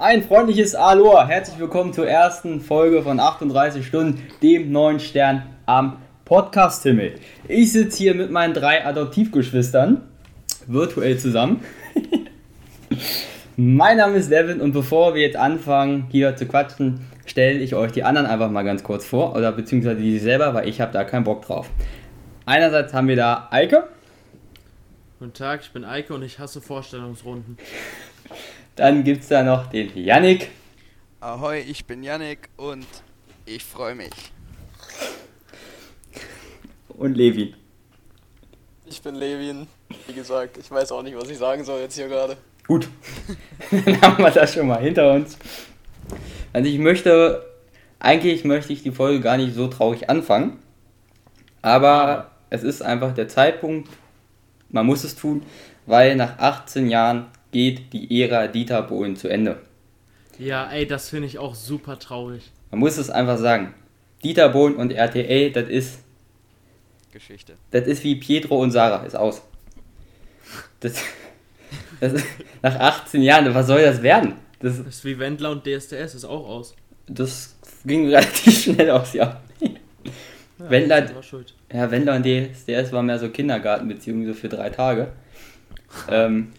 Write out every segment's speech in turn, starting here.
Ein freundliches Aloha, herzlich willkommen zur ersten Folge von 38 Stunden, dem neuen Stern am Podcast-Himmel. Ich sitze hier mit meinen drei Adoptivgeschwistern, virtuell zusammen. mein Name ist Levin und bevor wir jetzt anfangen, hier zu quatschen, stelle ich euch die anderen einfach mal ganz kurz vor, oder beziehungsweise die selber, weil ich habe da keinen Bock drauf. Einerseits haben wir da Eike. Guten Tag, ich bin Eike und ich hasse Vorstellungsrunden. Dann gibt es da noch den Yannick. Ahoi, ich bin Yannick und ich freue mich. Und Levin. Ich bin Levin. Wie gesagt, ich weiß auch nicht, was ich sagen soll jetzt hier gerade. Gut, dann haben wir das schon mal hinter uns. Also ich möchte, eigentlich möchte ich die Folge gar nicht so traurig anfangen, aber es ist einfach der Zeitpunkt, man muss es tun, weil nach 18 Jahren geht die Ära Dieter Bohlen zu Ende. Ja, ey, das finde ich auch super traurig. Man muss es einfach sagen. Dieter Bohlen und RTL, das ist, Geschichte. das ist wie Pietro und Sarah, ist aus. Das, das ist, nach 18 Jahren, was soll das werden? Das, Das ist wie Wendler und DSDS, ist auch aus. das ging relativ schnell aus, ja. Ja, Wendler-. Ja, Wendler und DSDS war mehr so Kindergartenbeziehungen, so für drei Tage. Ähm,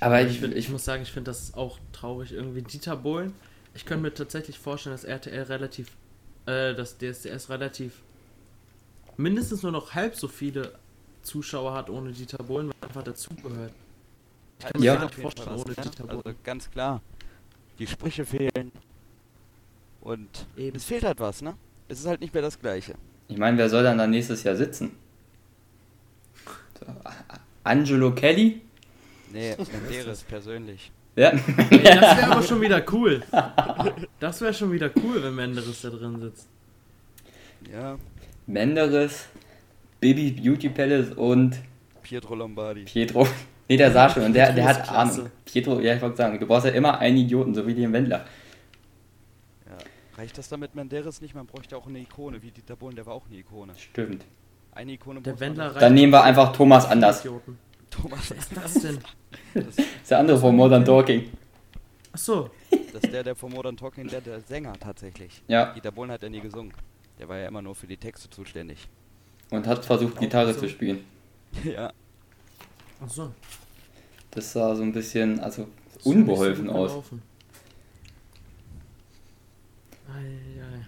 aber Ich, ich, find, ich muss sagen, ich finde das auch traurig. Irgendwie Dieter Bohlen. Ich könnte mir tatsächlich vorstellen, dass RTL relativ, äh, dass DSDS relativ mindestens nur noch halb so viele Zuschauer hat ohne Dieter Bohlen, weil einfach dazugehört. Ich kann mir Ja. Auf nicht vorstellen, ohne ne? Dieter Also Bohlen. ganz klar. Die Sprüche fehlen. Und Eben. es fehlt halt was, ne? Es ist halt nicht mehr das Gleiche. ich meine, wer soll dann da nächstes Jahr sitzen? So, Angelo Kelly? Nee, Menderes persönlich. Ja. Ey, das wäre aber schon wieder cool. Das wäre schon wieder cool, wenn Menderes da drin sitzt. Ja, Menderes, Baby Beauty Palace und Pietro Lombardi. Pietro. Nee, der sah schon und der, der hat. Ahnung. Pietro, ja, ich wollte sagen, du brauchst ja immer einen Idioten, so wie den Wendler. Ja. Reicht das damit Menderes nicht? Man bräuchte auch eine Ikone, wie Dieter Bohlen, der war auch eine Ikone. Stimmt. Eine Ikone Der Wendler reicht Dann nehmen wir einfach Thomas Anders. Idioten. Thomas, Wer ist das denn? das, ist der andere von Modern Talking. Achso, das ist der, der von Modern Talking, der, der Sänger tatsächlich. Ja, Dieter Bohlen hat ja nie gesungen. Der war ja immer nur für die Texte zuständig. und hat versucht, Gitarre so. zu spielen. ja. achso. Das sah so ein bisschen, also so unbeholfen aus. gelaufen. Ei, ei.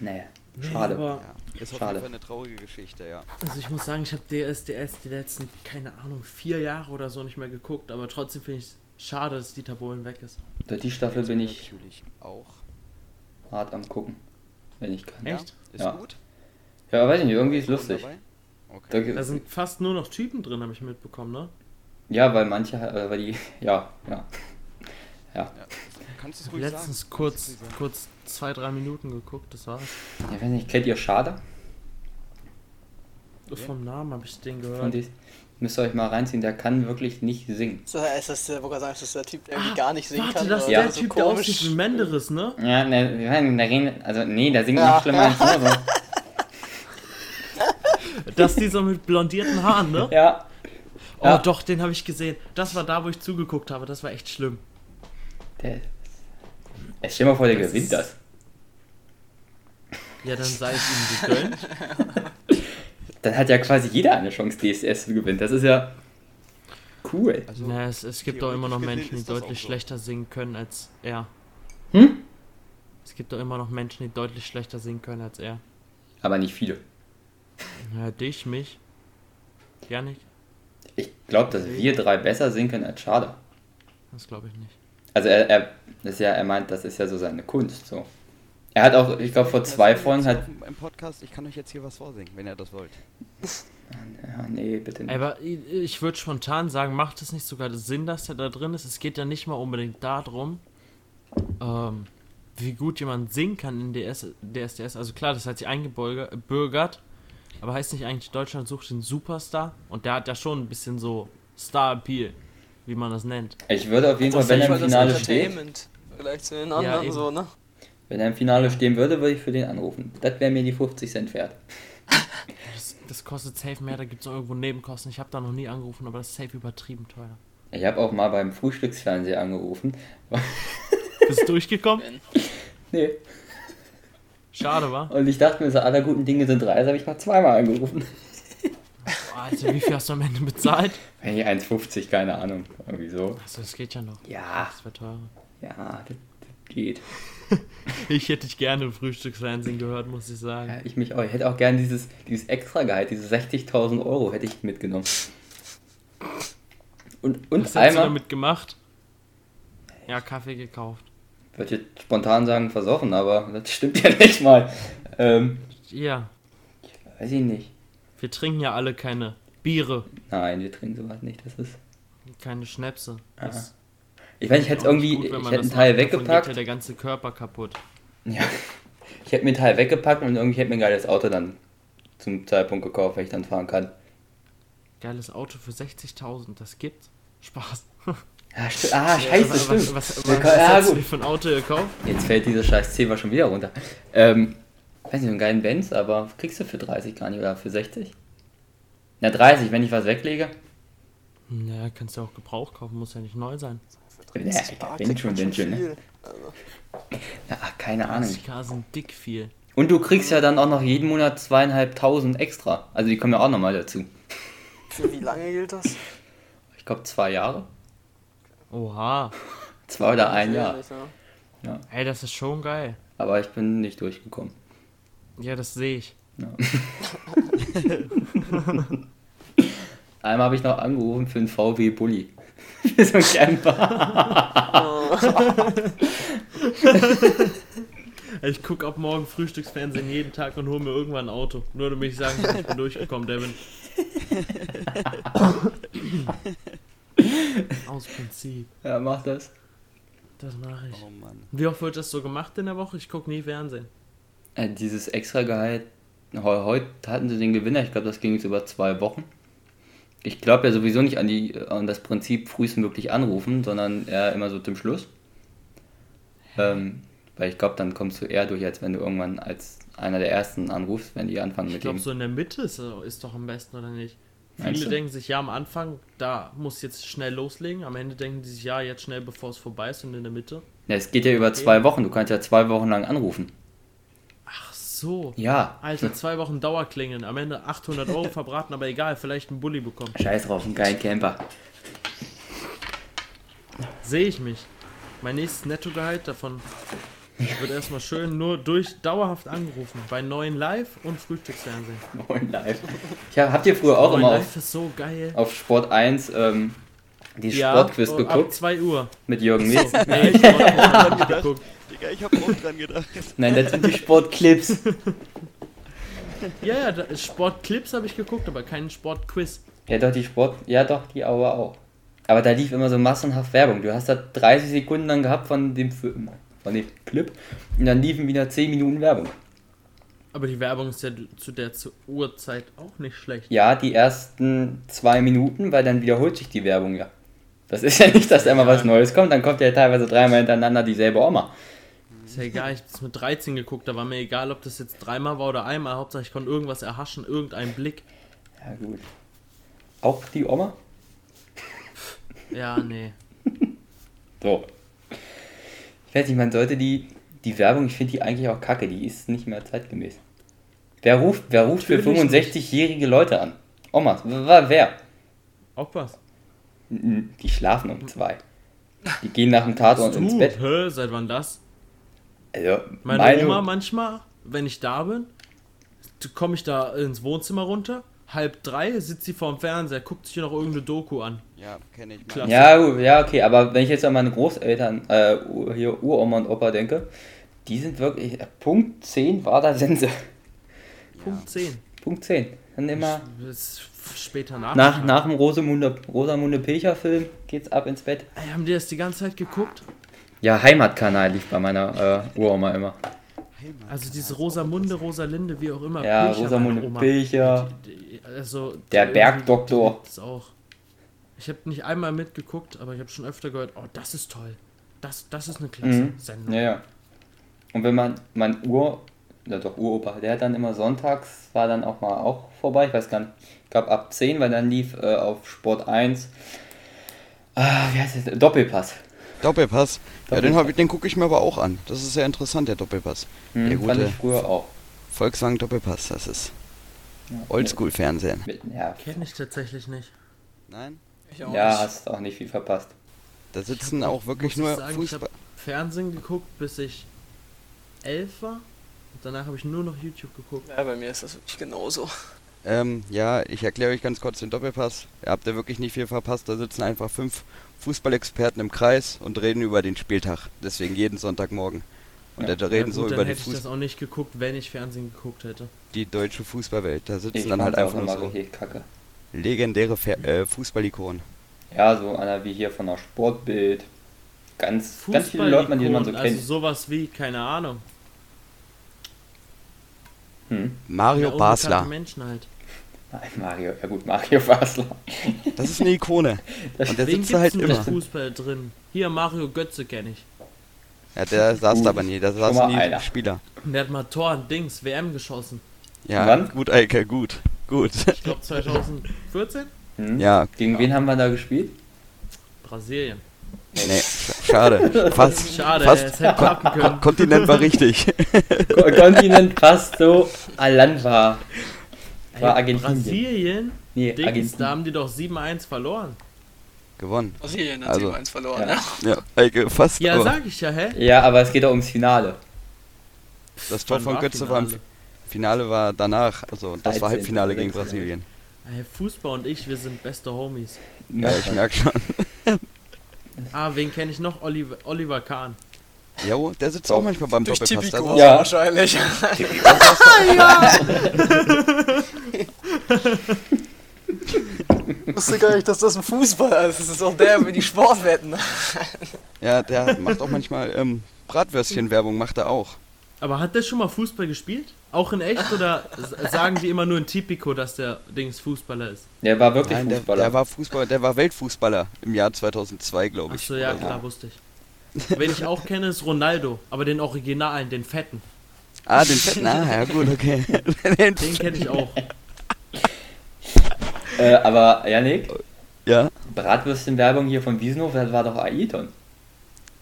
Naja, Nee, schade. aber- ja. Ist auf Schade. jeden Fall eine traurige Geschichte, ja. Also ich muss sagen, ich habe DSDS die letzten, keine Ahnung, vier Jahre oder so nicht mehr geguckt, aber trotzdem finde ich es schade, dass Dieter Bohlen weg ist. Durch die Staffel bin ich natürlich auch. hart am gucken, wenn ich kann. Echt? Ja? Ist Ja. gut? Ja, weiß ich nicht, irgendwie ist lustig. Okay. Da, Da sind fast nur noch Typen drin, habe ich mitbekommen, ne? ja, weil manche, äh, weil die, ja, ja. Ja. Kannst du es ruhig letztens sagen? kurz, kurz zwei, drei Minuten geguckt, das war's. Ich weiß nicht, kennt ihr Schade? Vom Namen habe ich den gehört. die, müsst ihr euch mal reinziehen, der kann wirklich nicht singen. So, ist das der, sagen, ist das der Typ, der irgendwie gar nicht singen Ah, Warte, kann? das ist oder der so Typ, der komisch? aussieht wie Menderes, ne? Ja, ne, wir meinen, der reden, also nee, der singt Ja. noch schlimmer als nur so. Das ist dieser mit blondierten Haaren, ne? Ja. Oh, Ja. doch, den habe ich gesehen. Das war da, wo ich zugeguckt habe. Das war echt schlimm. Der, Ey, stell mal vor, der Das gewinnt ist- das. Ja, dann sei es ihm gegönnt. Dann hat ja quasi jeder eine Chance, DSS zu gewinnen. Das ist ja cool. Also, Na, es, es gibt doch immer noch Menschen, die deutlich so. schlechter singen können als er. Hm? Es gibt doch immer noch Menschen, die deutlich schlechter singen können als er. Aber nicht viele. Ja, dich, mich. Janik? Ich glaube, dass wir drei besser singen können als Schade. Das glaube ich nicht. Also er, er, das ist ja, er meint, das ist ja so seine Kunst. So. Er hat auch, ich glaube, vor zwei Folgen hat. Im Podcast, ich kann euch jetzt hier was vorsingen, wenn ihr das wollt. Ja, nee, bitte nicht. Aber ich, ich würde spontan sagen, macht es nicht sogar Sinn, dass er da drin ist? Es geht ja nicht mal unbedingt darum, ähm, wie gut jemand singen kann in DS, DSDS. Also klar, das hat sich eingebürgert, aber heißt nicht eigentlich, Deutschland sucht den Superstar? Und der hat ja schon ein bisschen so Star-Appeal, wie man das nennt. Ich würde auf jeden Fall, Das wenn er im das Finale steht, Vielleicht zu den Ja, anderen eben. so, ne? wenn er im Finale stehen würde, würde ich für den anrufen. Das wäre mir die 50 Cent wert. Das, das kostet safe mehr, da gibt es irgendwo Nebenkosten. Ich habe da noch nie angerufen, aber das ist safe übertrieben teuer. Ich habe auch mal beim Frühstücksfernseher angerufen. Bist du durchgekommen? Nee. Schade, war. Und ich dachte mir so, aller guten Dinge sind drei, also habe ich mal zweimal angerufen. Alter, wie viel hast du am Ende bezahlt? Hey, 1,50, keine Ahnung. Irgendwie so. Achso, das geht ja noch. Ja, Das wäre teurer. ja, das, das geht. Ich hätte dich gerne im Frühstücksfernsehen gehört, muss ich sagen. Ja, ich mich auch. Ich hätte auch gern dieses, dieses Extra-Gehalt, diese 60.000 Euro hätte ich mitgenommen. Und, und Was hättest du einmal, damit gemacht? Ja, Kaffee gekauft. würde ich jetzt spontan sagen, versoffen, aber das stimmt ja nicht mal. Ähm, Ja, weiß ich nicht. Wir trinken ja alle keine Biere, Nein, wir trinken sowas nicht. Das ist. keine Schnäpse. Das Ich weiß, ich hätte irgendwie, gut, ich hätte einen Teil macht, davon weggepackt. Geht ja der ganze Körper kaputt. Ja. Ich hätte mir einen Teil weggepackt und irgendwie hätte mir ein geiles Auto dann zum Zeitpunkt gekauft, wenn ich dann fahren kann. Geiles Auto für 60.000, das gibt's. Spaß. Ja, sti- ah, scheiße, was, stimmt. Was, was, was, ko- ja, hast du dir für ein Auto gekauft? Jetzt fällt dieser scheiß Zebra schon wieder runter. Ähm, weiß nicht, einen geilen Benz, aber kriegst du für 30 gar nicht oder für 60? Na, 30, wenn ich was weglege. Naja, kannst du auch Gebrauch kaufen, muss ja nicht neu sein. Für Ja, 30 Bar wenn kriegt schon, wenn schon, ne? Also, Ja, ach, keine Ahnung. 30k sind dick viel. Und du kriegst ja dann auch noch jeden Monat zweieinhalbtausend extra. Also die kommen ja auch nochmal dazu. für wie lange gilt das? Ich glaube zwei Jahre. Oha. Zwei oder ein Jahr. Ja. Ey, das ist schon geil. Aber ich bin nicht durchgekommen. Ja, das sehe ich. Ja. Einmal habe ich noch angerufen für einen VW Bulli. Für so einen Camper. Ich gucke ab morgen Frühstücksfernsehen jeden Tag und hole mir irgendwann ein Auto. Nur damit ich sagen kann, ich bin durchgekommen, Devin. Aus Prinzip. Ja, mach das. Das mache ich. Oh Mann. Wie oft wird das so gemacht in der Woche? Ich gucke nie Fernsehen. Äh, dieses Extragehalt, heu- heute hatten sie den Gewinner, ich glaube, das ging jetzt über zwei Wochen. Ich glaube ja sowieso nicht an, die, an das Prinzip frühestmöglich anrufen, sondern eher immer so zum Schluss. Ähm, weil ich glaube, dann kommst du eher durch, als wenn du irgendwann als einer der Ersten anrufst, wenn die anfangen Ich mit glaube, dem. so in der Mitte ist, ist doch am besten, oder nicht? Meinst Viele du? denken sich, ja, am Anfang, da muss jetzt schnell loslegen. Am Ende denken die sich, ja, jetzt schnell, bevor es vorbei ist und in der Mitte. Ja, es geht ja über zwei Wochen, du kannst ja zwei Wochen lang anrufen. So. Ja. Alter, zwei Wochen Dauerklingen. Am Ende 800 Euro verbraten, aber egal, vielleicht einen Bulli bekommen. Scheiß drauf, einen geilen Camper. Sehe ich mich. Mein nächstes Nettogehalt davon wird erstmal schön nur durch dauerhaft angerufen. Bei neuen Live und Frühstücksfernsehen. Moin live. Ich hab, habt ihr früher auch Neuen immer Live auf, so geil. auf Sport 1 ähm, die Ja, Sportquiz oh, Ab geguckt 2 Uhr. mit Jürgen So, Metz? nee, ich geguckt. Digga, ich hab auch dran gedacht. Nein, das sind die Sportclips. Ja, ja, da- Sportclips habe ich geguckt, aber keinen Sportquiz. Ja, doch, die Sport. Ja, doch, die aber auch. Aber da lief immer so massenhaft Werbung. Du hast da 30 Sekunden dann gehabt von dem, Film- von dem Clip und dann liefen wieder 10 Minuten Werbung. Aber die Werbung ist ja zu der Uhrzeit auch nicht schlecht. Ja, die ersten zwei Minuten, weil dann wiederholt sich die Werbung ja. Das ist ja nicht, dass da immer was Neues kommt, dann kommt ja teilweise dreimal hintereinander dieselbe Oma. Ist ja egal, ich hab das mit 13 geguckt, da war mir egal, ob das jetzt dreimal war oder einmal. Hauptsache ich konnte irgendwas erhaschen, irgendeinen Blick. Ja, gut. Auch die Oma? Ja, nee. So. Ich weiß nicht, man sollte die, die Werbung, ich finde die eigentlich auch kacke, die ist nicht mehr zeitgemäß. Wer ruft, wer ruft für Natürlich 65-jährige Leute an? Omas, wer? Auch was. Die schlafen um zwei. Die gehen nach dem Tatort ins Bett. Hä, seit wann das? Also, Meine, meine, Oma manchmal, wenn ich da bin, komme ich da ins Wohnzimmer runter, halb drei, sitzt sie vorm Fernseher, guckt sich noch irgendeine Doku an. Ja, kenne ich. Klar. Ja, gut, ja, okay, aber wenn ich jetzt an meine Großeltern, äh, Ur- hier Uroma und Opa denke, die sind wirklich, äh, Punkt 10 war da Sense. Punkt 10. Punkt 10. Dann immer Bis später nach. nach, nach dem Rosamunde, Rosamunde Pilcher Film geht's ab ins Bett. Ey, haben die das die ganze Zeit geguckt? Ja, Heimatkanal lief bei meiner äh, Uroma immer. Also diese Rosamunde, Rosalinde, wie auch immer. Ja, Pilcher, Rosamunde. Pilcher. Also, Der Bergdoktor. Das auch. Ich habe nicht einmal mitgeguckt, aber ich habe schon öfter gehört, oh, das ist toll. Das, das ist eine klasse Mhm. Sendung. Ja, ja. Und wenn man, mein Ur, ja doch, Uropa, der hat dann immer sonntags, war dann auch mal auch vorbei, ich weiß gar nicht, ich glaube ab 10, weil dann lief äh, auf Sport 1 Ah, wie heißt das? Doppelpass. Doppelpass. Ja, den, Doppelpass. ich- den gucke ich mir aber auch an. Das ist sehr interessant, der Doppelpass. Hm, Der fand gute ich früher auch. Volkswagen Doppelpass, das ist Ja, Oldschool-Fernsehen. Ja, Kenne ich tatsächlich nicht. Nein? Ich auch ja nicht. hast auch nicht viel verpasst. Da sitzen hab auch wirklich nur sagen, ich Fußball. Fernsehen geguckt, bis ich elf war. Und danach habe ich nur noch YouTube geguckt. Ja, bei mir ist das wirklich genauso. Ähm, ja, ich erkläre euch ganz kurz den Doppelpass. Ihr habt ja wirklich nicht viel verpasst. Da sitzen einfach fünf Fußballexperten im Kreis und reden über den Spieltag. Deswegen jeden Sonntagmorgen. Und Ja. da reden ja, so gut, über dann die, hätte ich das auch nicht geguckt, wenn ich Fernsehen geguckt hätte. die deutsche Fußballwelt. Da sitzen Ich dann halt einfach nur so kacke. legendäre Fer äh, Fußballikonen. Ja, so einer wie hier von der Sportbild. Ganz, ganz viele Leute, die man so also kennt. sowas wie, keine Ahnung. Hm. Mario ja, Basler. Menschen halt. Nein, Mario, ja gut, Mario Basler. Das ist eine Ikone. Das Und der sitzt da halt immer. im Fußball drin? Hier, Mario Götze kenne ich. Ja, der saß da aber nie. Saßen mal nie einer. Spieler. Und der hat mal Tor und Dings, WM geschossen. Ja, Wann? gut, Eike, gut. Gut. Ich glaube 2014? Hm? Ja, Gegen wen haben wir da gespielt? Brasilien. nee, sch- schade. Fast. Schade, Fast. es hätte klappen können. Kontinent war richtig. Ko- Kontinent fast so Land war. War Ey, Argentinien. Brasilien? Nee, Dings, da Argentinien. haben die doch 7-1 verloren. Gewonnen. Brasilien hat Also, 7-1 verloren, ja. ja. Ja, Eike, fast. Ja, aber sag ich ja, hä? Ja, aber es geht doch ums Finale. das Tor von war Götze war im Finale? War danach. Also, das war 13., Halbfinale gegen 16.. Brasilien. Ey, Fußball und ich, wir sind beste Homies. Ja, ich merk schon. Ah, wen kenne ich noch? Oliver, Oliver Kahn. Jo, der sitzt auch manchmal beim Durch Doppelpass. Tipico Ja. wahrscheinlich. Ich wusste gar nicht, dass das ein Fußballer ist. Das ist auch der über die Sportwetten. Ja, der macht auch manchmal ähm, Bratwürstchen-Werbung, macht er auch. Aber hat der schon mal Fußball gespielt? Auch in echt oder sagen die immer nur in Tipico, dass der Dings Fußballer ist? Der war wirklich Nein, der, Fußballer. der war Fußballer, der war Weltfußballer im Jahr 2002, glaube ich. Achso, ja, oder so. klar, wusste ich. Wen ich auch kenne, ist Ronaldo, aber den Originalen, den fetten. Ah, den fetten, ah, ja gut, okay. den, Den kenne ich auch. äh, aber Janik, ja, Bratwürstchen-Werbung hier von Wiesenhof, das war doch Ailton.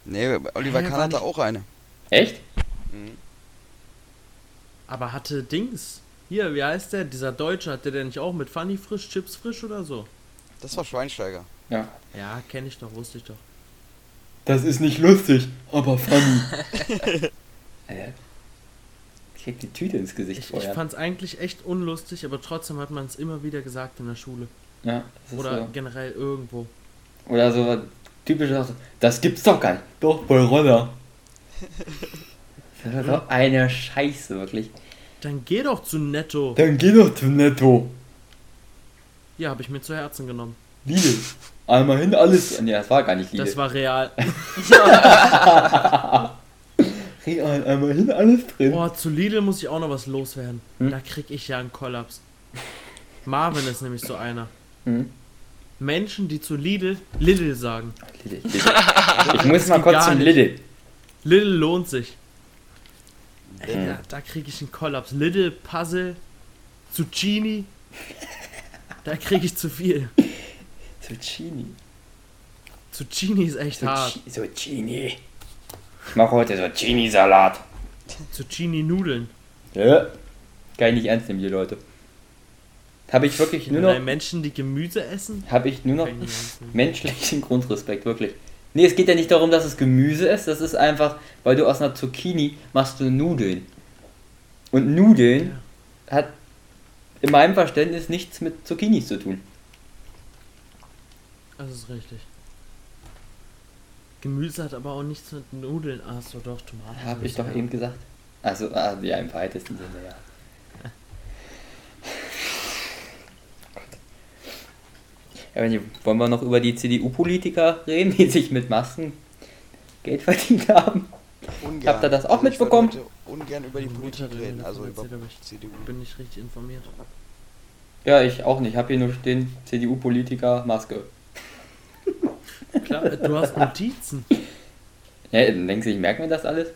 nee, Oliver Kahn hatte auch eine. Echt? Aber hatte Dings. Hier, wie heißt der? Dieser Deutsche, hatte der nicht auch mit Funny frisch, Chips frisch oder so? Das war Schweinsteiger. Ja. Ja, kenne ich doch, wusste ich doch. Das ist nicht lustig, aber funny. äh, ich krieg die Tüte ins Gesicht Ich, ich vorher. fand's eigentlich echt unlustig, aber trotzdem hat man es immer wieder gesagt in der Schule. ja, das ist Oder so. generell irgendwo. Oder so typisch das gibt's doch gar nicht. Doch, bei Roller. Das ist doch eine Scheiße, wirklich. Dann geh doch zu Netto. Dann geh doch zu Netto. Ja, habe ich mir zu Herzen genommen. Lidl. Einmal hin, alles. Nee, das war gar nicht Lidl. Das war real. Real, einmal hin, alles drin. Boah, zu Lidl muss ich auch noch was loswerden. Hm? Da krieg ich ja einen Kollaps. Marvin ist nämlich so einer. Hm? Menschen, die zu Lidl Lidl sagen. Lidl, Lidl. Ich muss mal kurz zum. Lidl. Lidl lohnt sich. Ey, Hm. da, da krieg ich einen Kollaps. Lidl, Puzzle, Zucchini. Da krieg ich zu viel. Zucchini. Zucchini ist echt hart. Zucchi- Zucchini. Ich mache heute Zucchini-Salat. Zucchini-Nudeln. Ja. Kann ich nicht ernst nehmen, die Leute. Habe ich wirklich nur noch, Menschen, die Gemüse essen. habe ich nur noch ich menschlichen Grundrespekt, wirklich. Nee, es geht ja nicht darum, dass es Gemüse ist, das ist einfach, weil du aus einer Zucchini machst du Nudeln. Und Nudeln hat in meinem Verständnis nichts mit Zucchinis zu tun. Das ist richtig. Gemüse hat aber auch nichts mit Nudeln. Achso, doch, Tomaten. Habe ich doch ja. eben gesagt. Also, ah, ja, im weitesten Sinne, ja. Ja, wenn die, wollen wir noch über die CDU-Politiker reden, die sich mit Masken Geld verdient haben? Ungern. Habt ihr das auch Also ich würde mitbekommen? ungern über die Mein Politik Bruder hat mir reden, also über ich CDU. bin nicht richtig informiert. Ja, ich auch nicht. Ich habe hier nur stehen, CDU-Politiker Maske. Klar, du hast Notizen. Ja, dann denkst du, ich merke mir das alles?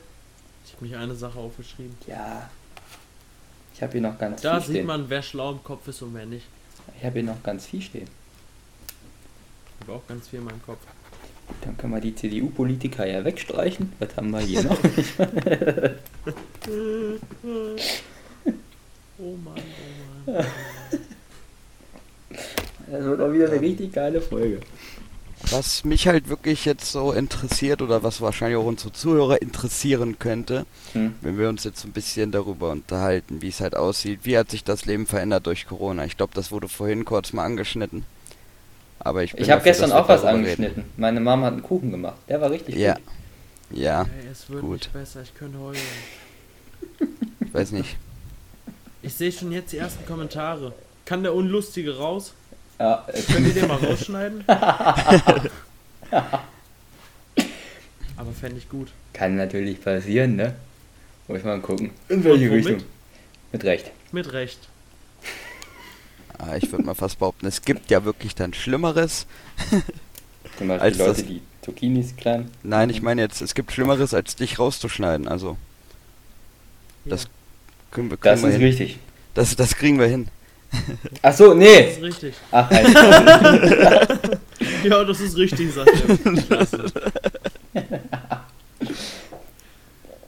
Ich habe mich eine Sache aufgeschrieben. Ja. Ich habe hier noch ganz Da viel sieht stehen. man, wer schlau im Kopf ist und wer nicht. Ich habe hier noch ganz viel stehen. Ich habe auch ganz viel in meinem Kopf. Dann können wir die CDU-Politiker ja wegstreichen. Was haben wir hier noch? Oh Mann, oh Mann. Das wird auch wieder eine richtig geile Folge. Was mich halt wirklich jetzt so interessiert oder was wahrscheinlich auch unsere Zuhörer interessieren könnte, Hm. wenn wir uns jetzt ein bisschen darüber unterhalten, wie es halt aussieht, wie hat sich das Leben verändert durch Corona. Ich glaube, das wurde vorhin kurz mal angeschnitten. Aber ich Ich habe gestern auch was angeschnitten. Meine Mama hat einen Kuchen gemacht. Der war richtig Reden. Ja. gut. Ja, Ey, es wird gut. nicht besser, ich könnte heulen. ich weiß nicht. Ich sehe schon jetzt die ersten Kommentare. Kann der Unlustige raus? Ja, Könnt ihr den mal rausschneiden? Aber fände ich gut. kann natürlich passieren, ne? Muss mal gucken. In welche? Richtung? Mit Recht. Mit Recht. Ah, ich würde mal fast behaupten, es gibt ja wirklich dann Schlimmeres. Zum Beispiel Als Leute, das- die Zucchinis klein. Nein, ich meine jetzt, es gibt Schlimmeres, als dich rauszuschneiden. Also, Das- Ja, können wir, kriegen Das wir ist hin. richtig. Das, das kriegen wir hin. Ach so, das nee. ist richtig. Ach, halt. Ja, das ist richtig, sagt er. Klasse.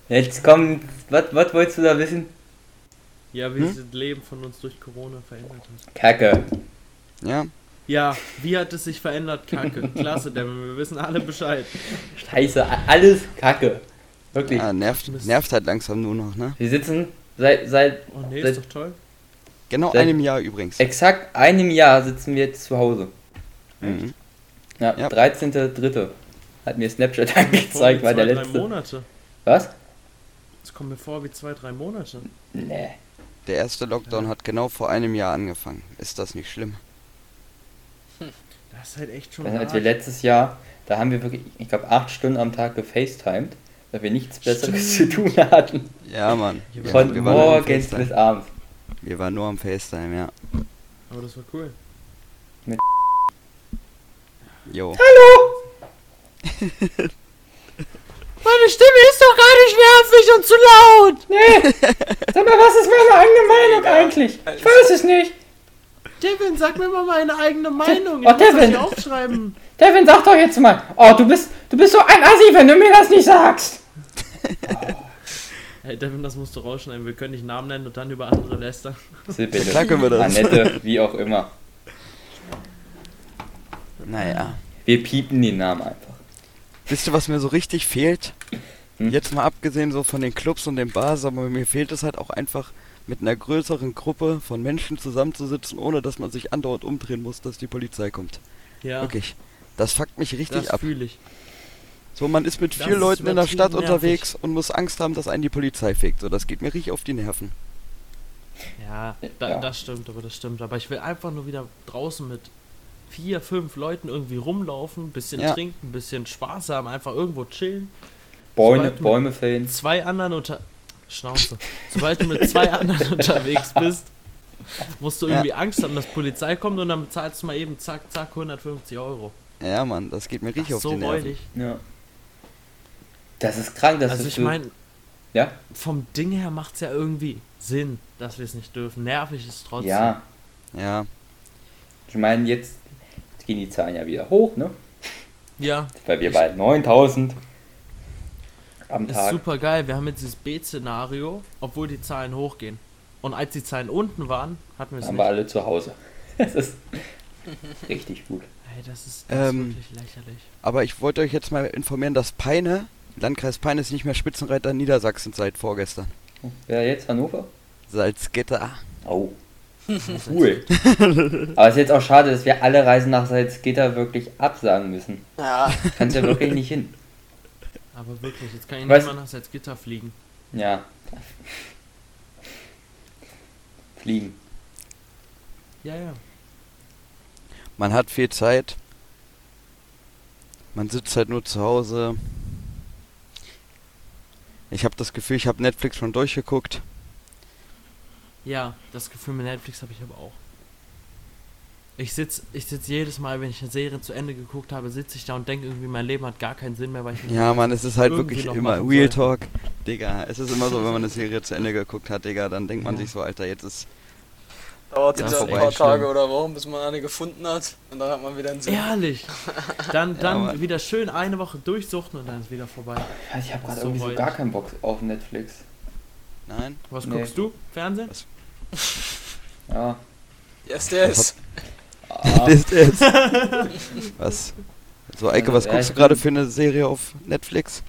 Jetzt kommt, was, was wolltest du da wissen? Ja, wie Hm? sich das Leben von uns durch Corona verändert hat. Kacke. Ja, Ja, wie hat es sich verändert? Kacke. Klasse, Devin, wir wissen alle Bescheid. Scheiße, alles Kacke. Wirklich. ja nervt, nervt halt langsam nur noch, ne? Wir sitzen seit, seit Oh nee, Seit- ist doch toll. Genau Seit- einem Jahr übrigens. exakt einem Jahr sitzen wir jetzt zu Hause. Mhm. Ja, Ja. 13.3. Hat mir Snapchat angezeigt, war zwei, der drei letzte. Monate. Was? Das kommt mir vor wie zwei, drei Monate. Nee. Der erste Lockdown hat genau vor einem Jahr angefangen. Ist das nicht schlimm? Das ist halt echt schon Also, als wir letztes Jahr, da haben wir wirklich, ich glaube, acht Stunden am Tag gefacetimed, weil wir nichts Besseres zu tun hatten. Ja, Mann. Ja, Von am morgens bis abends. Wir waren nur am FaceTime, ja. Aber das war cool. Jo. Meine Stimme ist doch gar nicht nervig und zu laut! Nee! Sag mal, was ist meine eigene Meinung eigentlich? Ich weiß es nicht. Devin, sag mir mal meine eigene Meinung. Ich Oh, muss das Devin. hier aufschreiben. Devin, sag doch jetzt mal. Oh, du bist, du bist so ein Assi, wenn du mir das nicht sagst. Hey, Devin, das musst du rausschneiden. Wir können nicht Namen nennen und dann über andere lästern. Sibylle, klar können wir das. Annette, wie auch immer. Naja. Wir piepen den Namen einfach. Wisst ihr, was mir so richtig fehlt? Hm? Jetzt mal abgesehen so von den Clubs und den Bars, aber mir fehlt es halt auch einfach mit einer größeren Gruppe von Menschen zusammenzusitzen, ohne dass man sich andauernd umdrehen muss, dass die Polizei kommt. Ja, Wirklich. Das fuckt mich richtig das ab. fühle ich. So, man ist mit Das vier ist Leuten in der Stadt nervig. unterwegs und muss Angst haben, dass einen die Polizei fickt. So, das geht mir richtig auf die Nerven. Ja, da, Ja. das stimmt, aber das stimmt. Aber ich will einfach nur wieder draußen mit vier, fünf Leuten irgendwie rumlaufen, bisschen Ja. trinken, bisschen Spaß haben, einfach irgendwo chillen. Bäume, Bäume fällen. Zwei anderen unter... Schnauze. Sobald du mit zwei anderen unterwegs bist, musst du Ja. irgendwie Angst haben, dass Polizei kommt und dann bezahlst du mal eben zack, zack, 150 Euro. Ja, Mann, das geht mir richtig Das auf so die Nerven. räudig. Ja. Das ist krank, dass Also das ich so- meine, Ja? vom Ding her macht es ja irgendwie Sinn, dass wir es nicht dürfen. Nervig ist es trotzdem. Ja. Ja, Ich meine, jetzt, jetzt gehen die Zahlen ja wieder hoch, ne? Ja, Weil wir bei 9000 am ist Tag. super geil. Wir haben jetzt dieses B-Szenario, obwohl die Zahlen hochgehen. Und als die Zahlen unten waren, hatten wir es haben nicht. wir alle zu Hause. Das ist richtig gut. Hey, das ist, das Ähm, ist wirklich lächerlich. aber ich wollte euch jetzt mal informieren, dass Peine, Landkreis Peine ist nicht mehr Spitzenreiter Niedersachsen seit vorgestern. Wer jetzt? Hannover? Salzgitter. Oh. Cool. Aber es ist jetzt auch schade, dass wir alle Reisen nach Salzgitter wirklich absagen müssen. Ja, Kannst ja wirklich nicht hin. Aber wirklich, jetzt kann ich nicht mal nach Salzgitter fliegen. Ja. Fliegen. Ja, ja. Man hat viel Zeit. Man sitzt halt nur zu Hause. Ich habe das Gefühl, ich habe Netflix schon durchgeguckt. Ja, das Gefühl mit Netflix habe ich aber auch. Ich sitz, ich sitz jedes Mal, wenn ich eine Serie zu Ende geguckt habe, sitze ich da und denke irgendwie, mein Leben hat gar keinen Sinn mehr, weil ich Ja, Mann, es ist halt wirklich immer Real soll. Talk. Digga, es ist immer so, wenn man eine Serie zu Ende geguckt hat, Digga, dann denkt man Ja. sich so, Alter, jetzt ist Dauert Ja, jetzt ein paar. Tage oder Wochen, bis man eine gefunden hat. Und dann hat man wieder einen Sinn. Ehrlich. Dann, dann Mann. wieder schön eine Woche durchsuchten und dann ist wieder vorbei. Ich habe gerade So irgendwie so gar keinen Bock auf Netflix. Nein? Was Nee. guckst du? Fernsehen? Ja. Yes, der ist. Ah, Ist es. Was? So, Eike, was Ja, guckst du gerade für eine Serie auf Netflix?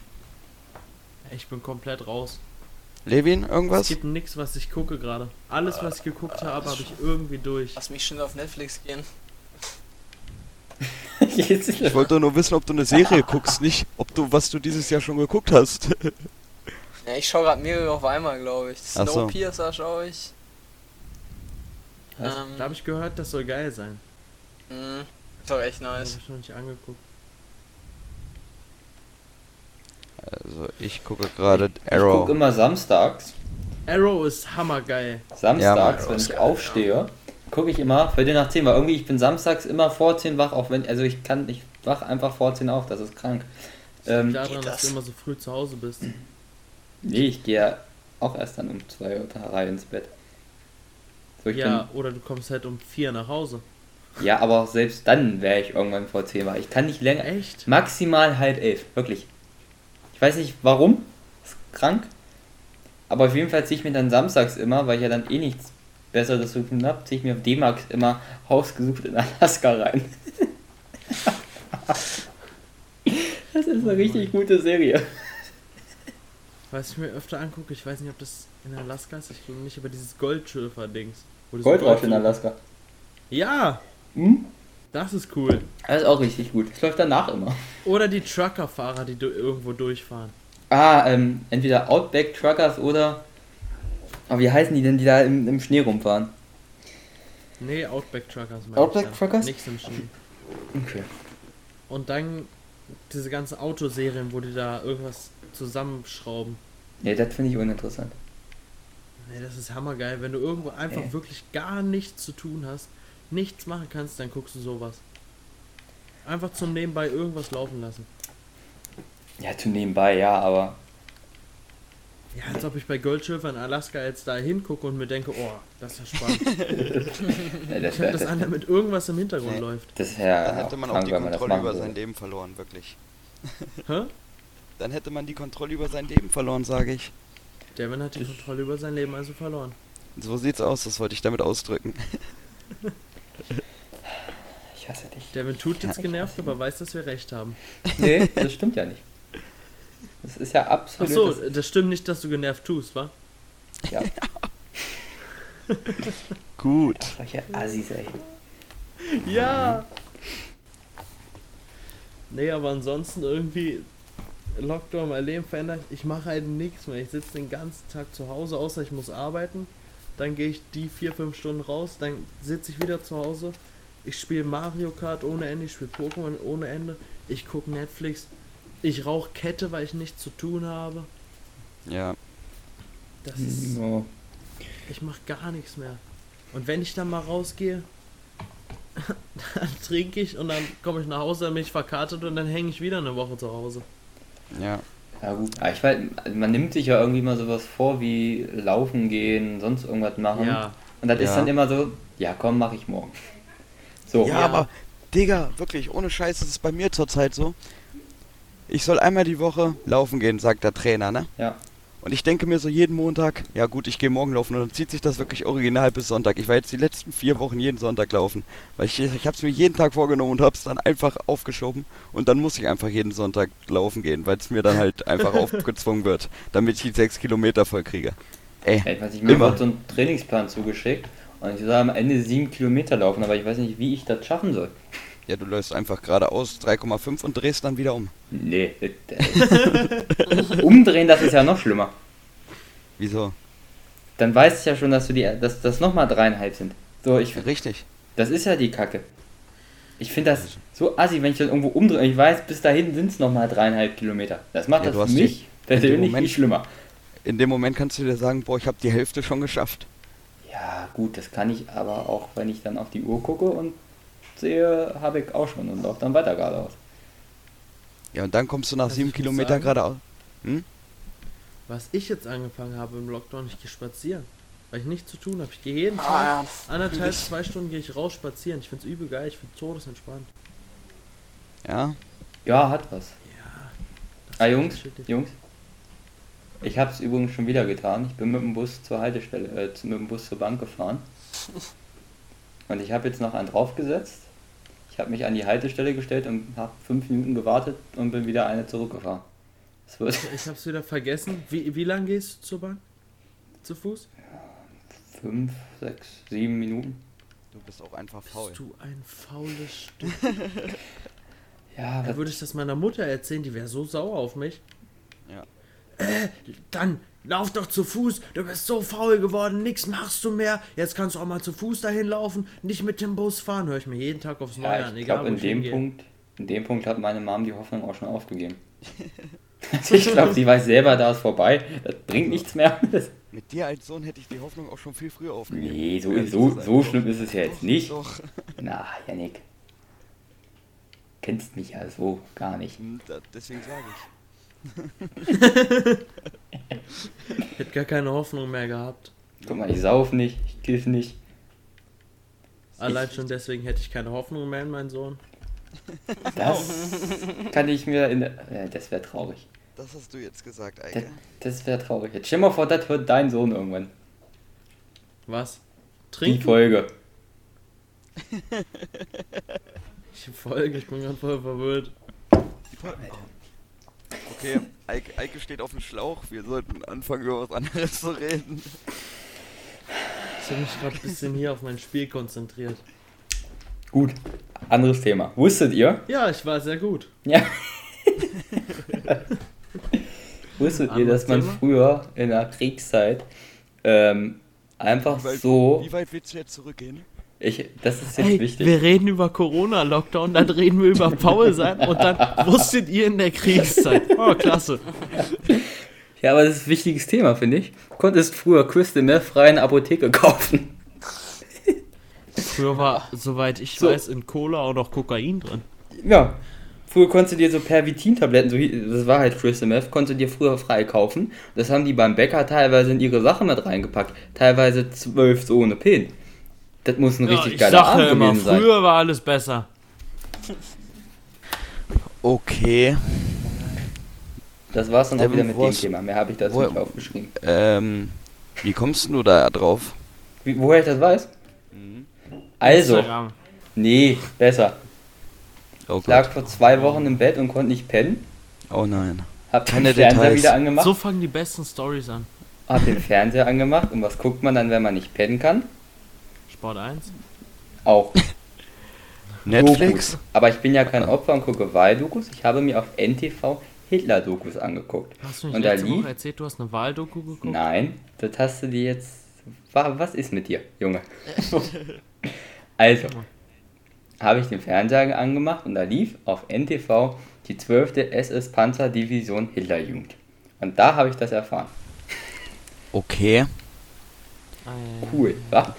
Ich bin komplett raus. Levin, Es irgendwas? gibt nichts, was ich gucke gerade. Alles, was ich geguckt habe, habe ich irgendwie durch. Lass mich schon auf Netflix gehen. Ich wollte nur wissen, ob du eine Serie guckst, nicht ob du, was du dieses Jahr schon geguckt hast. Ja, ich schaue gerade mehrere auf einmal, glaube ich. Ach so. Snowpiercer schaue ich. Was? Ähm, Da habe ich gehört, das soll geil sein. mh, ist doch echt Habe nice. ich noch nicht angeguckt. Also, ich gucke gerade Ich gucke Arrow. immer samstags. Arrow ist hammergeil. Samstags, Ja, wenn ich geil, aufstehe, gucke ich immer Viertel nach 10, weil irgendwie ich bin samstags immer vor 10 wach, auch wenn, also ich kann, ich wach einfach vor 10 auf, das ist krank. Ähm, Daran, geht dass das? du immer so früh zu Hause bist. nee, ich gehe ja auch erst dann um 2 Uhr drei ins Bett. So, ich Ja, oder du kommst halt um vier nach Hause. bin, ja, aber auch selbst dann wäre ich irgendwann vor 10 wach. Ich kann nicht länger, Echt? maximal halb elf, wirklich. Ich weiß nicht warum, ist krank. Aber auf jeden Fall ziehe ich mir dann samstags immer, weil ich ja dann eh nichts Besseres zu tun habe, ziehe ich mir auf D-Max immer Hausgesucht in Alaska rein. das ist eine richtig gute Serie. Was ich mir öfter angucke, ich weiß nicht, ob das in Alaska ist, ich glaube nicht, aber dieses Goldschürfer-Dings. Goldrausch in Alaska. Ja, Hm? Das ist cool. Das ist auch richtig gut. Das läuft danach immer. Oder die Truckerfahrer, die du irgendwo durchfahren. Ah, ähm, entweder Outback Truckers oder. Aber wie heißen die denn, die da im, im Schnee rumfahren? Nee, Outback Truckers. Outback ich dann. Truckers? Nichts im Schnee. Okay. Und dann diese ganzen Autoserien, wo die da irgendwas zusammenschrauben. Nee, das finde ich uninteressant. Nee, das ist hammergeil. Wenn du irgendwo einfach Nee. wirklich gar nichts zu tun hast, nichts machen kannst, dann guckst du sowas. Einfach zum Nebenbei irgendwas laufen lassen. Ja, zu nebenbei, ja, aber. Ja, als ob ich bei Goldschürfer in Alaska jetzt da hingucke und mir denke, oh, das ist ja spannend. Das das an, damit irgendwas im Hintergrund Nee. läuft. das wär Dann hätte man auch die Kontrolle über sein. Leben verloren, wirklich. Hä? Dann hätte man die Kontrolle über sein Leben verloren, sage ich. Devin hat die Kontrolle über sein Leben also verloren. So sieht's aus, das wollte ich damit ausdrücken. Ich hasse dich. Devin tut jetzt genervt, aber weiß, dass wir recht haben. Nee, das stimmt ja nicht. Das ist ja Ach absolut. so, das stimmt nicht, dass du genervt tust, wa? das, ja, Gut. solche Assis, ey. Ja! Nee, aber ansonsten irgendwie Lockdown mein Leben verändert. Ich mache halt nichts mehr. Ich sitze den ganzen Tag zu Hause, außer ich muss arbeiten. Dann gehe ich die 4-5 Stunden raus, dann sitze ich wieder zu Hause. Ich spiele Mario Kart ohne Ende, ich spiele Pokémon ohne Ende. Ich gucke Netflix. Ich rauche Kette, weil ich nichts zu tun habe. Ja. Das ist, Oh. ich mache gar nichts mehr. Und wenn ich dann mal rausgehe, dann trinke ich und dann komme ich nach Hause, dann bin ich verkartet und dann hänge ich wieder eine Woche zu Hause. Ja. Ja gut, aber ich weiß, man nimmt sich ja irgendwie mal sowas vor wie laufen gehen, sonst irgendwas machen. Ja. Und das ist Ja. dann immer so, ja komm, mach ich morgen. So. Ja, aber, Digga, wirklich, ohne Scheiß ist es bei mir zurzeit so. Ich soll einmal die Woche laufen gehen, sagt der Trainer, ne? Ja. Und ich denke mir so jeden Montag, ja gut, ich gehe morgen laufen und dann zieht sich das wirklich original bis Sonntag. Ich war jetzt die letzten vier Wochen jeden Sonntag laufen, weil ich, ich habe es mir jeden Tag vorgenommen und habe es dann einfach aufgeschoben und dann muss ich einfach jeden Sonntag laufen gehen, weil es mir dann halt einfach aufgezwungen wird, damit ich die sechs Kilometer voll kriege. Ey, Ey, weiß ich, mir Immer. so ein Trainingsplan zugeschickt und ich soll am Ende sieben Kilometer laufen, aber ich weiß nicht, wie ich das schaffen soll. ja, du läufst einfach geradeaus 3,5 und drehst dann wieder um. Nee, das- umdrehen, das ist ja noch schlimmer. Wieso? Dann weißt du ja schon, dass du die, dass das nochmal dreieinhalb sind. So, ich, Richtig. das ist ja die Kacke. Ich finde das so assi, wenn ich dann irgendwo umdrehe ich weiß, bis dahin sind es nochmal dreieinhalb Kilometer. Das macht Ja, das für mich persönlich nicht schlimmer. In dem Moment kannst du dir sagen, boah, ich habe die Hälfte schon geschafft. Ja, gut, das kann ich aber auch, wenn ich dann auf die Uhr gucke und sehe, habe ich auch schon und laufe dann weiter geradeaus. Ja, und dann kommst du nach Also sieben ich muss Kilometer sagen- geradeaus. Hm? Was ich jetzt angefangen habe im Lockdown, ich gehe spazieren. weil ich nichts zu tun habe. Ich gehe jeden Tag Ah, ja, das anderthalb, zwei Stunden gehe ich raus spazieren. Ich find's übel geil, ich find's todesentspannt. Ja? Ja, hat was. Ja. Ah, Jungs. Jungs. Ich hab's übrigens schon wieder getan. Ich bin mit dem Bus zur Haltestelle, äh, mit dem Bus zur Bank gefahren. Und ich habe jetzt noch einen draufgesetzt. Ich habe mich an die Haltestelle gestellt und habe fünf Minuten gewartet und bin wieder eine zurückgefahren. Das wird Ich hab's wieder vergessen. Wie, wie lange gehst du zur Bank? Zu Fuß? fünf, sechs, sieben Minuten. Du bist auch einfach faul. Bist du ein faules Stück. Ja, Da würde ich das meiner Mutter erzählen, die wäre so sauer auf mich. Äh, dann lauf doch zu Fuß, du bist so faul geworden, nix machst du mehr. Jetzt kannst du auch mal zu Fuß dahin laufen, nicht mit dem Bus fahren. Höre ich mir jeden Tag aufs Neue ja, an, ich glaube, in dem. Punkt, in dem Punkt hat meine Mom die Hoffnung auch schon aufgegeben. Also ich glaube, sie weiß selber, da ist vorbei. Das bringt nichts mehr. Mit dir als Sohn hätte ich die Hoffnung auch schon viel früher aufgegeben. Nee, so, so, so schlimm ist es ja jetzt nicht. Doch. Na, Janik. Kennst mich ja so gar nicht. Deswegen sage ich. Ich hätte gar keine Hoffnung mehr gehabt. Guck mal, ich sauf nicht, ich kiff nicht. Allein schon deswegen hätte ich keine Hoffnung mehr in meinen Sohn. Das kann ich mir in der. Ja, das wäre traurig. Das hast du jetzt gesagt, Das, Eike. das wäre traurig. Jetzt stell mal vor, das hört dein Sohn irgendwann. Was? Die Trinken? Folge. Ich folge, ich bin gerade voll verwirrt. Okay, Eike, Eike steht auf dem Schlauch. Wir sollten anfangen, über was anderes zu reden. Ich habe mich gerade ein bisschen hier auf mein Spiel konzentriert. Gut, anderes Thema. Wusstet ihr? Ja, ich war sehr gut. Ja. Wusstet ihr, Anderes dass man Thema? früher in der Kriegszeit ähm, einfach Wie weit, so. wie weit willst du jetzt zurückgehen? Ich, das ist jetzt Hey, wichtig. wir reden über Corona-Lockdown, dann reden wir über Paul sein und dann wusstet ihr in der Kriegszeit. Oh, klasse. Ja, aber das ist ein wichtiges Thema, finde ich. Du konntest früher Crystal Meth frei in der Apotheke kaufen. Früher war, soweit ich So. weiß, in Cola auch noch Kokain drin. Ja. Früher konntest du dir so Pervitin-Tabletten, so, das war halt Crystal Meth, konntest du dir früher frei kaufen. Das haben die beim Bäcker teilweise in ihre Sachen mit reingepackt. Teilweise zwölf so ohne Pillen. Das muss ein richtig ich geiler sag Abend ja immer, gewesen sein. früher war alles besser. Okay. Das war's dann auch wieder mit dem Thema. Mehr habe ich dazu nicht aufgeschrieben. Ähm, wie kommst du da drauf? Wie, woher ich das weiß? Also, Instagram. nee, besser. Oh Ich lag vor zwei Wochen im Bett und konnte nicht pennen. Oh nein. Hab den Keine Fernseher Details. wieder angemacht. So fangen die besten Stories an. Hab den Fernseher angemacht. Und was guckt man dann, wenn man nicht pennen kann? Sport 1. Auch Netflix? Dokus. Aber ich bin ja kein Opfer und gucke Wahldokus. Ich habe mir auf NTV Hitler-Dokus angeguckt. Hast du nicht Und da letzte lief- Woche erzählt, du hast eine Wahldoku geguckt? Nein, das hast du dir jetzt. Wa- Was ist mit dir, Junge? also, habe ich den Fernseher angemacht und da lief auf NTV die 12. SS Panzerdivision Hitlerjugend. Und da habe ich das erfahren. Okay. Äh, Cool, wa?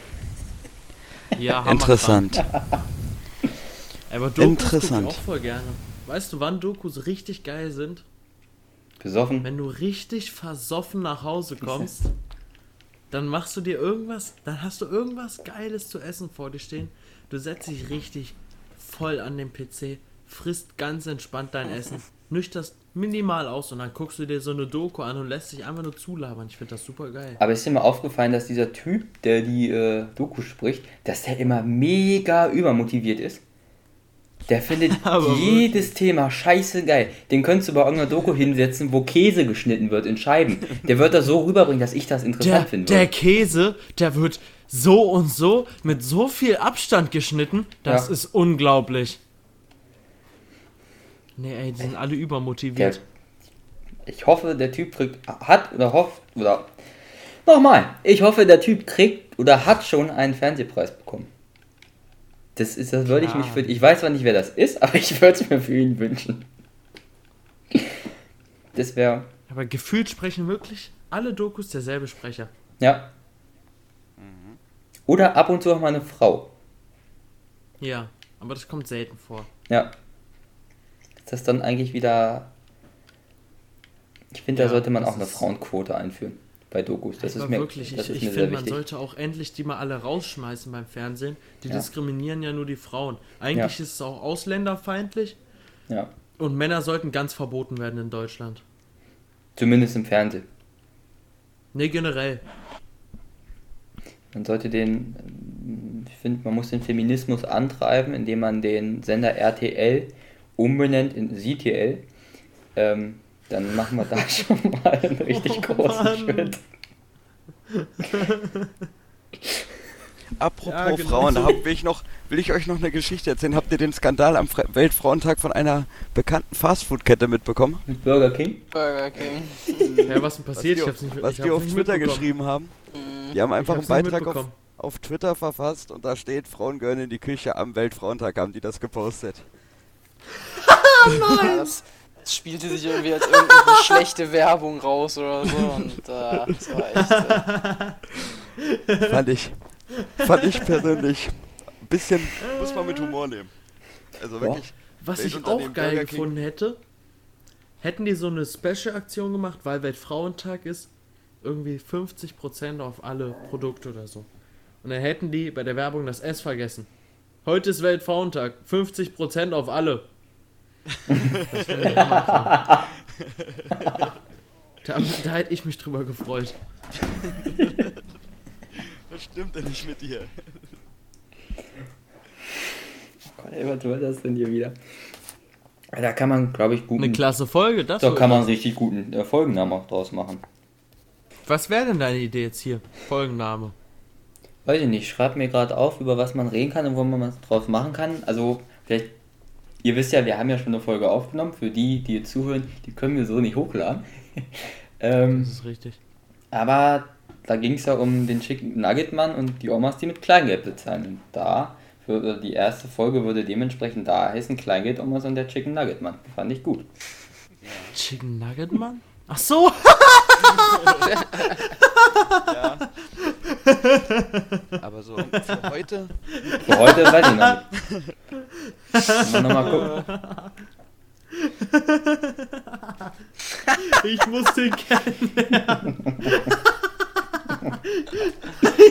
Ja. Interessant. Aber Dokus Interessant. guck ich auch voll gerne. Weißt du, wann Dokus richtig geil sind? Besoffen. Wenn du richtig versoffen nach Hause kommst, dann machst du dir irgendwas, dann hast du irgendwas Geiles zu essen vor dir stehen. Du setzt dich richtig voll an den PC, frisst ganz entspannt dein Essen, nüchterst minimal aus und dann guckst du dir so eine Doku an und lässt dich einfach nur zulabern. Ich finde das super geil. Aber ist dir mal aufgefallen, dass dieser Typ, der die äh, Doku spricht, dass der immer mega übermotiviert ist? Der findet jedes Thema scheiße geil. Den könntest du bei irgendeiner Doku hinsetzen, wo Käse geschnitten wird in Scheiben. Der wird das so rüberbringen, dass ich das interessant Der, finde. der Käse, der wird so und so mit so viel Abstand geschnitten, das Ja. ist unglaublich. Nee, ey, die sind alle Der, übermotiviert. ich hoffe, der Typ kriegt, hat oder hofft, oder nochmal, ich hoffe, der Typ kriegt oder hat schon einen Fernsehpreis bekommen. Das ist, das würde ich mich für, ich weiß zwar nicht, wer das ist, aber ich würde es mir für ihn wünschen. Das wäre, Aber gefühlt sprechen wirklich alle Dokus derselbe Sprecher. ja. Oder ab und zu auch mal eine Frau. Ja, aber das kommt selten vor. Ja. Das dann eigentlich wieder. Ich finde, da Ja, sollte man auch eine Frauenquote einführen. bei Dokus. Das ist mir, wirklich, das ich, ist ich mir sehr finde, man wichtig. sollte auch endlich die mal alle rausschmeißen beim Fernsehen. Die Ja. diskriminieren ja nur die Frauen. Eigentlich Ja. ist es auch ausländerfeindlich Ja, und Männer sollten ganz verboten werden in Deutschland. zumindest im Fernsehen. Ne, generell. Man sollte den, ich finde, man muss den Feminismus antreiben, indem man den Sender RTL umbenennt in CTL. Ähm, dann machen wir da schon mal einen richtig Oh, großen Mann. Schritt. Apropos Ja, genau. Frauen, da hab, will, ich noch, will ich euch noch eine Geschichte erzählen. Habt ihr den Skandal am Fre Weltfrauentag von einer bekannten Fastfood-Kette mitbekommen? Mit Burger King? Burger King. Ja, was denn passiert? die ich hab's nicht was ich die hab's auf nicht Twitter geschrieben haben. Mhm. Die haben einfach einen Beitrag auf, auf Twitter verfasst und da steht, Frauen gehören in die Küche am Weltfrauentag, haben die das gepostet. Ja, das, das spielte sich irgendwie als irgendeine schlechte Werbung raus oder so und äh, das war echt. Äh, Fand ich, fand ich persönlich ein bisschen, muss man mit Humor nehmen. Also wirklich, Was ich auch geil Burger King. gefunden hätte, hätten die so eine Special-Aktion gemacht, weil Weltfrauentag ist, irgendwie 50% auf alle Produkte oder so. Und dann hätten die bei der Werbung das S vergessen. Heute ist Weltfrauentag, 50% auf alle. Das da, da hätte ich mich drüber gefreut. was stimmt denn nicht mit dir? Gott, ey, was war das denn hier wieder? Da kann man, glaube ich, guten. Eine klasse Folge, das Da kann man einen richtig guten äh, Folgennamen auch draus machen. Was wäre denn deine Idee jetzt hier? Folgenname. Weiß ich nicht, schreibt mir gerade auf, über was man reden kann und wo man was draus machen kann. Also, vielleicht, ihr wisst ja, wir haben ja schon eine Folge aufgenommen. Für die, die jetzt zuhören, die können wir so nicht hochladen. ähm, Das ist richtig. aber da ging es ja um den Chicken Nugget Mann und die Omas, die mit Kleingeld bezahlen. Und da, für die erste Folge würde dementsprechend da heißen Kleingeld Omas und der Chicken Nugget Mann. Fand ich gut. Chicken Nugget Mann? Ach so! Ja. Aber so für heute, Für heute weiß ich noch nicht. Mal nochmal gucken. Ich muss den kennenlernen.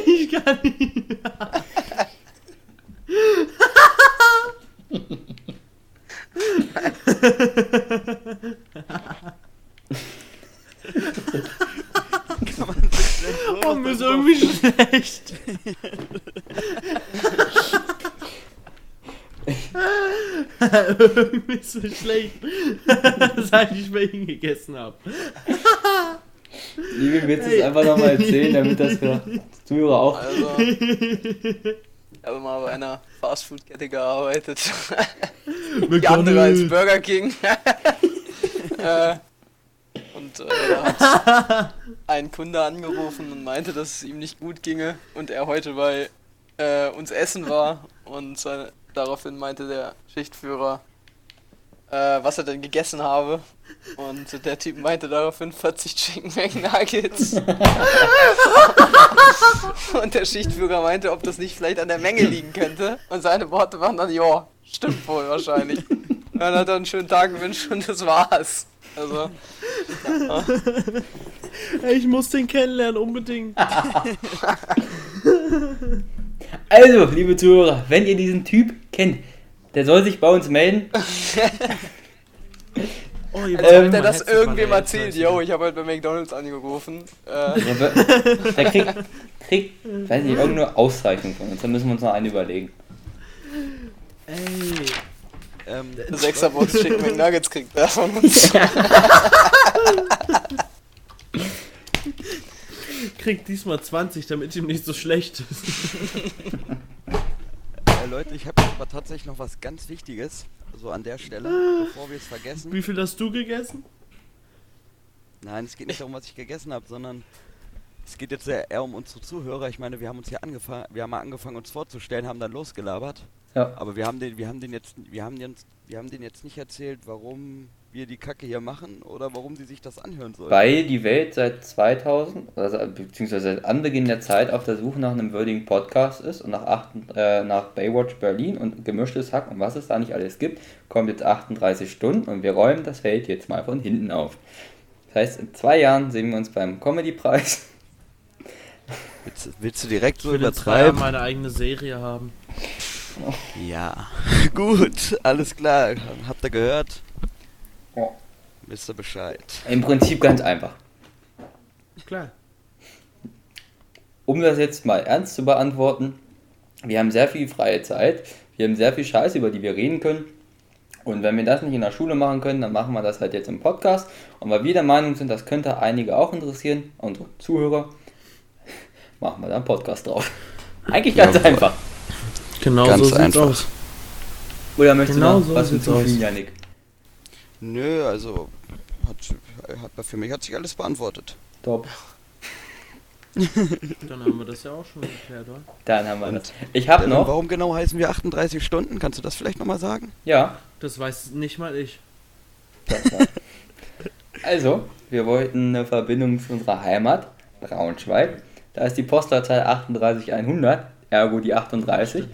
ich kann nicht. Kann man so Oh, mir ist irgendwie schlecht. irgendwie ist so schlecht, seit ich bei ihm gegessen habe. Liebe, willst du es einfach nochmal erzählen, damit das für Zuhörer auch. Also, ich habe mal bei einer Fastfood-Kette gearbeitet. Die andere als Burger King. äh, und äh, da hat ein Kunde angerufen und meinte, dass es ihm nicht gut ginge und er heute bei äh, uns essen war. Und äh, daraufhin meinte der Schichtführer, äh, was er denn gegessen habe. Und der Typ meinte daraufhin 40 Chicken McNuggets. Und der Schichtführer meinte, ob das nicht vielleicht an der Menge liegen könnte. Und seine Worte waren dann, ja, stimmt wohl wahrscheinlich. Dann hat er einen schönen Tag gewünscht und das war's. Also, Ich muss den kennenlernen, unbedingt. Also, liebe Zuhörer, wenn ihr diesen Typ kennt, der soll sich bei uns melden. Oh, ihr als ob Ähm, der das irgendwem mal erzählt, yo, ich habe heute bei McDonalds angerufen. Äh, Der, wird- der kriegt, kriegt, weiß nicht, irgendeine Auszeichnung von uns. Da müssen wir uns noch eine überlegen. Ey, Ähm, eine Sechserbox Chicken McNuggets kriegt er von uns. kriegt diesmal 20, damit ihm nicht so schlecht ist. äh, Leute, ich habe aber tatsächlich noch was ganz Wichtiges, so an der Stelle, bevor wir es vergessen. Wie viel hast du gegessen? Nein, es geht nicht darum, was ich gegessen habe, sondern es geht jetzt eher eher um unsere Zuhörer. Ich meine, wir haben uns hier angefangen, wir haben mal angefangen uns vorzustellen, haben dann losgelabert. Ja. Aber wir haben den, wir haben den jetzt, wir haben den, wir haben den jetzt nicht erzählt, warum wir die Kacke hier machen oder warum sie sich das anhören sollen. Weil die Welt seit 2000, also, beziehungsweise seit Anbeginn der Zeit auf der Suche nach einem würdigen Podcast ist und nach, acht, äh, nach Baywatch Berlin und gemischtes Hack und was es da nicht alles gibt, kommt jetzt 38 Stunden und wir räumen das Feld jetzt mal von hinten auf. Das heißt, in zwei Jahren sehen wir uns beim Comedy-Preis. Willst, willst, du direkt so ich will übertreiben? Ich meine eigene Serie haben. Ja, gut, alles klar. Habt ihr gehört? Ja. Wisst ihr Bescheid? Im Prinzip ganz einfach. Klar. Um das jetzt mal ernst zu beantworten, wir haben sehr viel freie Zeit, wir haben sehr viel Scheiße, über die wir reden können. Und wenn wir das nicht in der Schule machen können, dann machen wir das halt jetzt im Podcast. Und weil wir der Meinung sind, das könnte einige auch interessieren, unsere Zuhörer, machen wir da einen Podcast drauf. Eigentlich ganz ja, einfach. Genau ganz so sieht's einfach. aus. Oder möchtest Genau du noch so was hinzufügen. Janik? Nö, also hat, hat, für mich hat sich alles beantwortet. Top. Dann haben wir das ja auch schon geklärt, oder? Dann haben wir Und das. Ich habe Äh, noch. Warum genau heißen wir 38 Stunden? Kannst du das vielleicht nochmal sagen? Ja. Das weiß nicht mal ich. Also, wir wollten eine Verbindung zu unserer Heimat, Braunschweig. Da ist die Postleitzahl 38100, ergo die 38.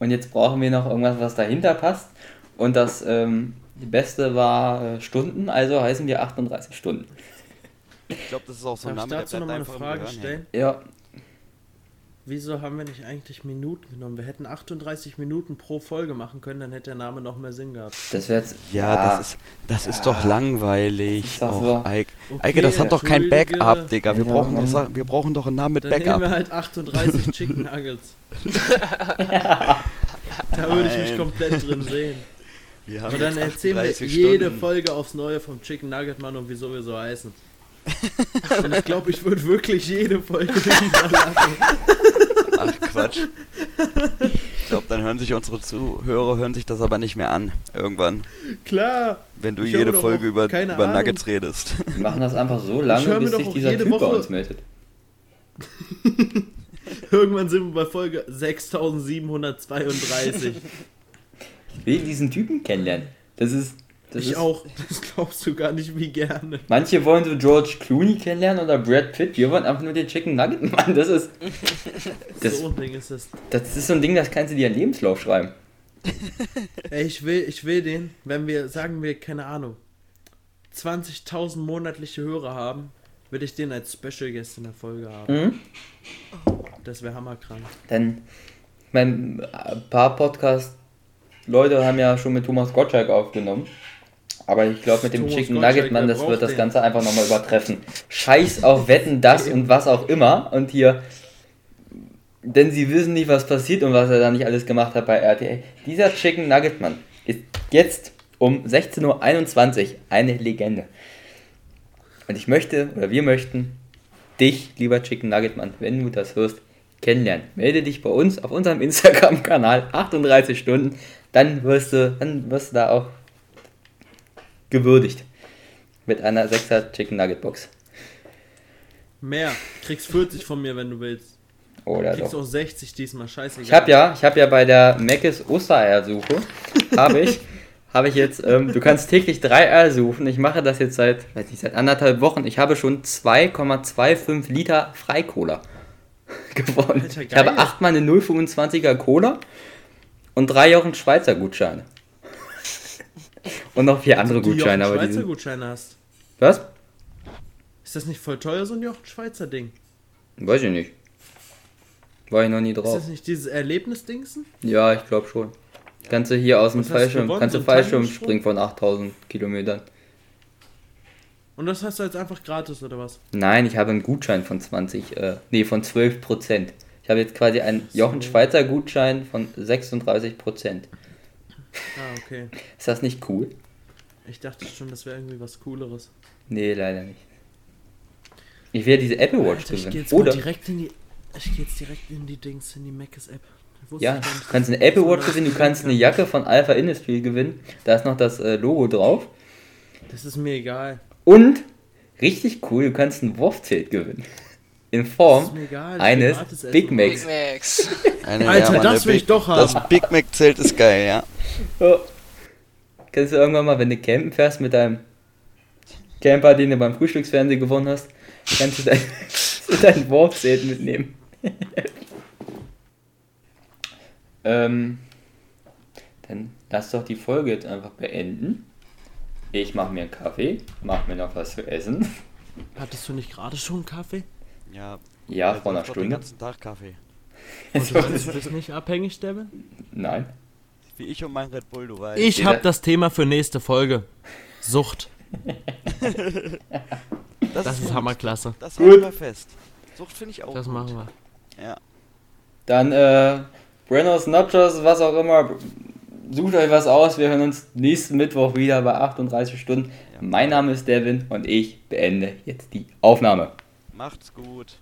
Und jetzt brauchen wir noch irgendwas, was dahinter passt. Und das ähm, die beste war äh, Stunden, also heißen wir 38 Stunden. Ich glaube, das ist auch so ein Darf ich Name, dazu der nochmal bleibt eine Frage stellen? Ja, Wieso haben wir nicht eigentlich Minuten genommen? Wir hätten 38 Minuten pro Folge machen können, dann hätte der Name noch mehr Sinn gehabt. das wäre jetzt. Ja, das ist, das ist doch langweilig. Ist doch Och. Eike. Okay, Eike, das hat doch kein. Backup, Digga. Wir, Ja. brauchen doch, Sa- wir brauchen doch einen Namen mit Dann nehmen wir Backup. halt 38 Chicken Nuggets. Da würde ich mich komplett drin sehen. Wir haben Und dann erzählen wir 38 jede Stunden. Folge aufs Neue vom Chicken Nugget Mann und wieso wir so heißen. Und ich glaube, ich würde wirklich jede Folge wieder lachen. Ach Quatsch. Ich glaube, dann hören sich unsere Zuhörer hören sich das aber nicht mehr an. Irgendwann. Klar. Wenn du jede Folge über, über. Nuggets redest. Wir machen das einfach so lange, bis sich dieser Typ bei Woche- uns meldet. Irgendwann sind wir bei Folge 6732. Ich will diesen Typen kennenlernen. Das ist. Das ich ist, auch. Das glaubst du gar nicht, wie gerne. Manche wollen so George Clooney kennenlernen oder Brad Pitt. Wir wollen einfach nur den Chicken Nugget Mann. Das ist. Das, so ein Ding ist es. das ist so ein Ding, das kannst du dir in Lebenslauf schreiben. Ey, ich will, ich will den, wenn wir, sagen wir, keine Ahnung, 20.000 monatliche Hörer haben, will ich den als Special Guest in der Folge haben. Mhm. Das wäre hammerkrank. Denn mein, ein paar Podcast-Leute haben ja schon mit Thomas Gottschalk aufgenommen. Aber ich glaube, mit dem Thomas Chicken Nugget, Mann, das wird das den? Ganze einfach nochmal übertreffen. Scheiß auf Wetten, das und was auch immer. Und hier. Denn sie wissen nicht, was passiert und was er da nicht alles gemacht hat bei RTL. Dieser Chicken Nugget, Mann, ist jetzt um 16.21 Uhr eine Legende. Und ich möchte, oder wir möchten, dich, lieber Chicken Nugget, Mann, wenn du das hörst, kennenlernen. Melde dich bei uns auf unserem Instagram-Kanal 38 Stunden, dann wirst du, dann wirst du da auch gewürdigt. Mit einer 6er Chicken Nugget Box. Mehr. Kriegst 40 von mir, wenn du willst. Oder Kriegst doch. auch 60 diesmal, scheißegal. Ich habe ja, ich habe ja bei der Meckes Ostereiersuche, habe ich, habe ich jetzt, ähm, du kannst täglich drei Eier suchen. Ich mache das jetzt seit, weiß nicht, seit anderthalb Wochen. Ich habe schon 2,25 Liter Freikola gewonnen. Alter, ich habe achtmal eine 0,25er Cola und drei Jochen Schweizer Gutscheine. Und noch vier andere die Gutscheine, aber die Schweizer sind, Gutscheine hast. Was? Ist das nicht voll teuer, so ein Jochen Schweizer Ding? Weiß ich nicht. War ich noch nie Ist drauf. das nicht dieses Erlebnisdingsen? Ja, ich glaube schon. Kannst du hier aus dem Fallschirm, kannst du Fallschirm springen von 8000 Kilometern. Und das hast du jetzt einfach gratis, oder was? Nein, ich habe einen Gutschein von 20, äh, nee, von 12 Prozent. Ich habe jetzt quasi einen. Jochen Schweizer Gutschein von 36 Prozent. Ah, okay. Ist das nicht cool? Ich dachte schon, das wäre irgendwie was Cooleres. Nee, leider nicht. Ich werde diese Apple Watch Alter, ich gehe gewinnen. jetzt direkt in die. Ich gehe jetzt direkt in die Dings, in die Mac's App. Ja, du kannst eine Apple Watch gewinnen, du kannst eine. Jacke von Alpha Industry gewinnen. Da ist noch das äh, Logo drauf. Das ist mir egal. Und, richtig cool, du kannst ein Wurfzelt gewinnen. In Form egal. eines. Big Macs. Big Macs. Eine, Alter, das will ich doch haben. Das Big Mac Zelt ist geil, ja. Ja. Kannst du irgendwann mal, wenn du campen fährst mit deinem Camper, den du beim Frühstücksfernsehen gewonnen hast, kannst du dein, dein Wurfzelt mitnehmen. ähm, dann lass doch die Folge jetzt einfach beenden. Ich mache mir einen Kaffee, mache mir noch was zu essen. Hattest du nicht gerade schon einen Kaffee? Ja. Ja, vor einer Den Stunde. ganzen Tag Kaffee. Und du meinst, du bist nicht abhängig, Devin? Nein. Wie ich und mein Red Bull, du weißt. Ich habe das Thema für nächste Folge. Sucht. Das ist gut. hammerklasse. Das Gut. halten wir fest. Sucht finde ich auch Das gut. machen wir. Ja. Dann, äh, Buenos Nachos, was auch immer. Sucht euch was aus. Wir hören uns nächsten Mittwoch wieder bei 38 Stunden. Ja. Mein Name ist Devin und ich beende jetzt die Aufnahme. Macht's gut.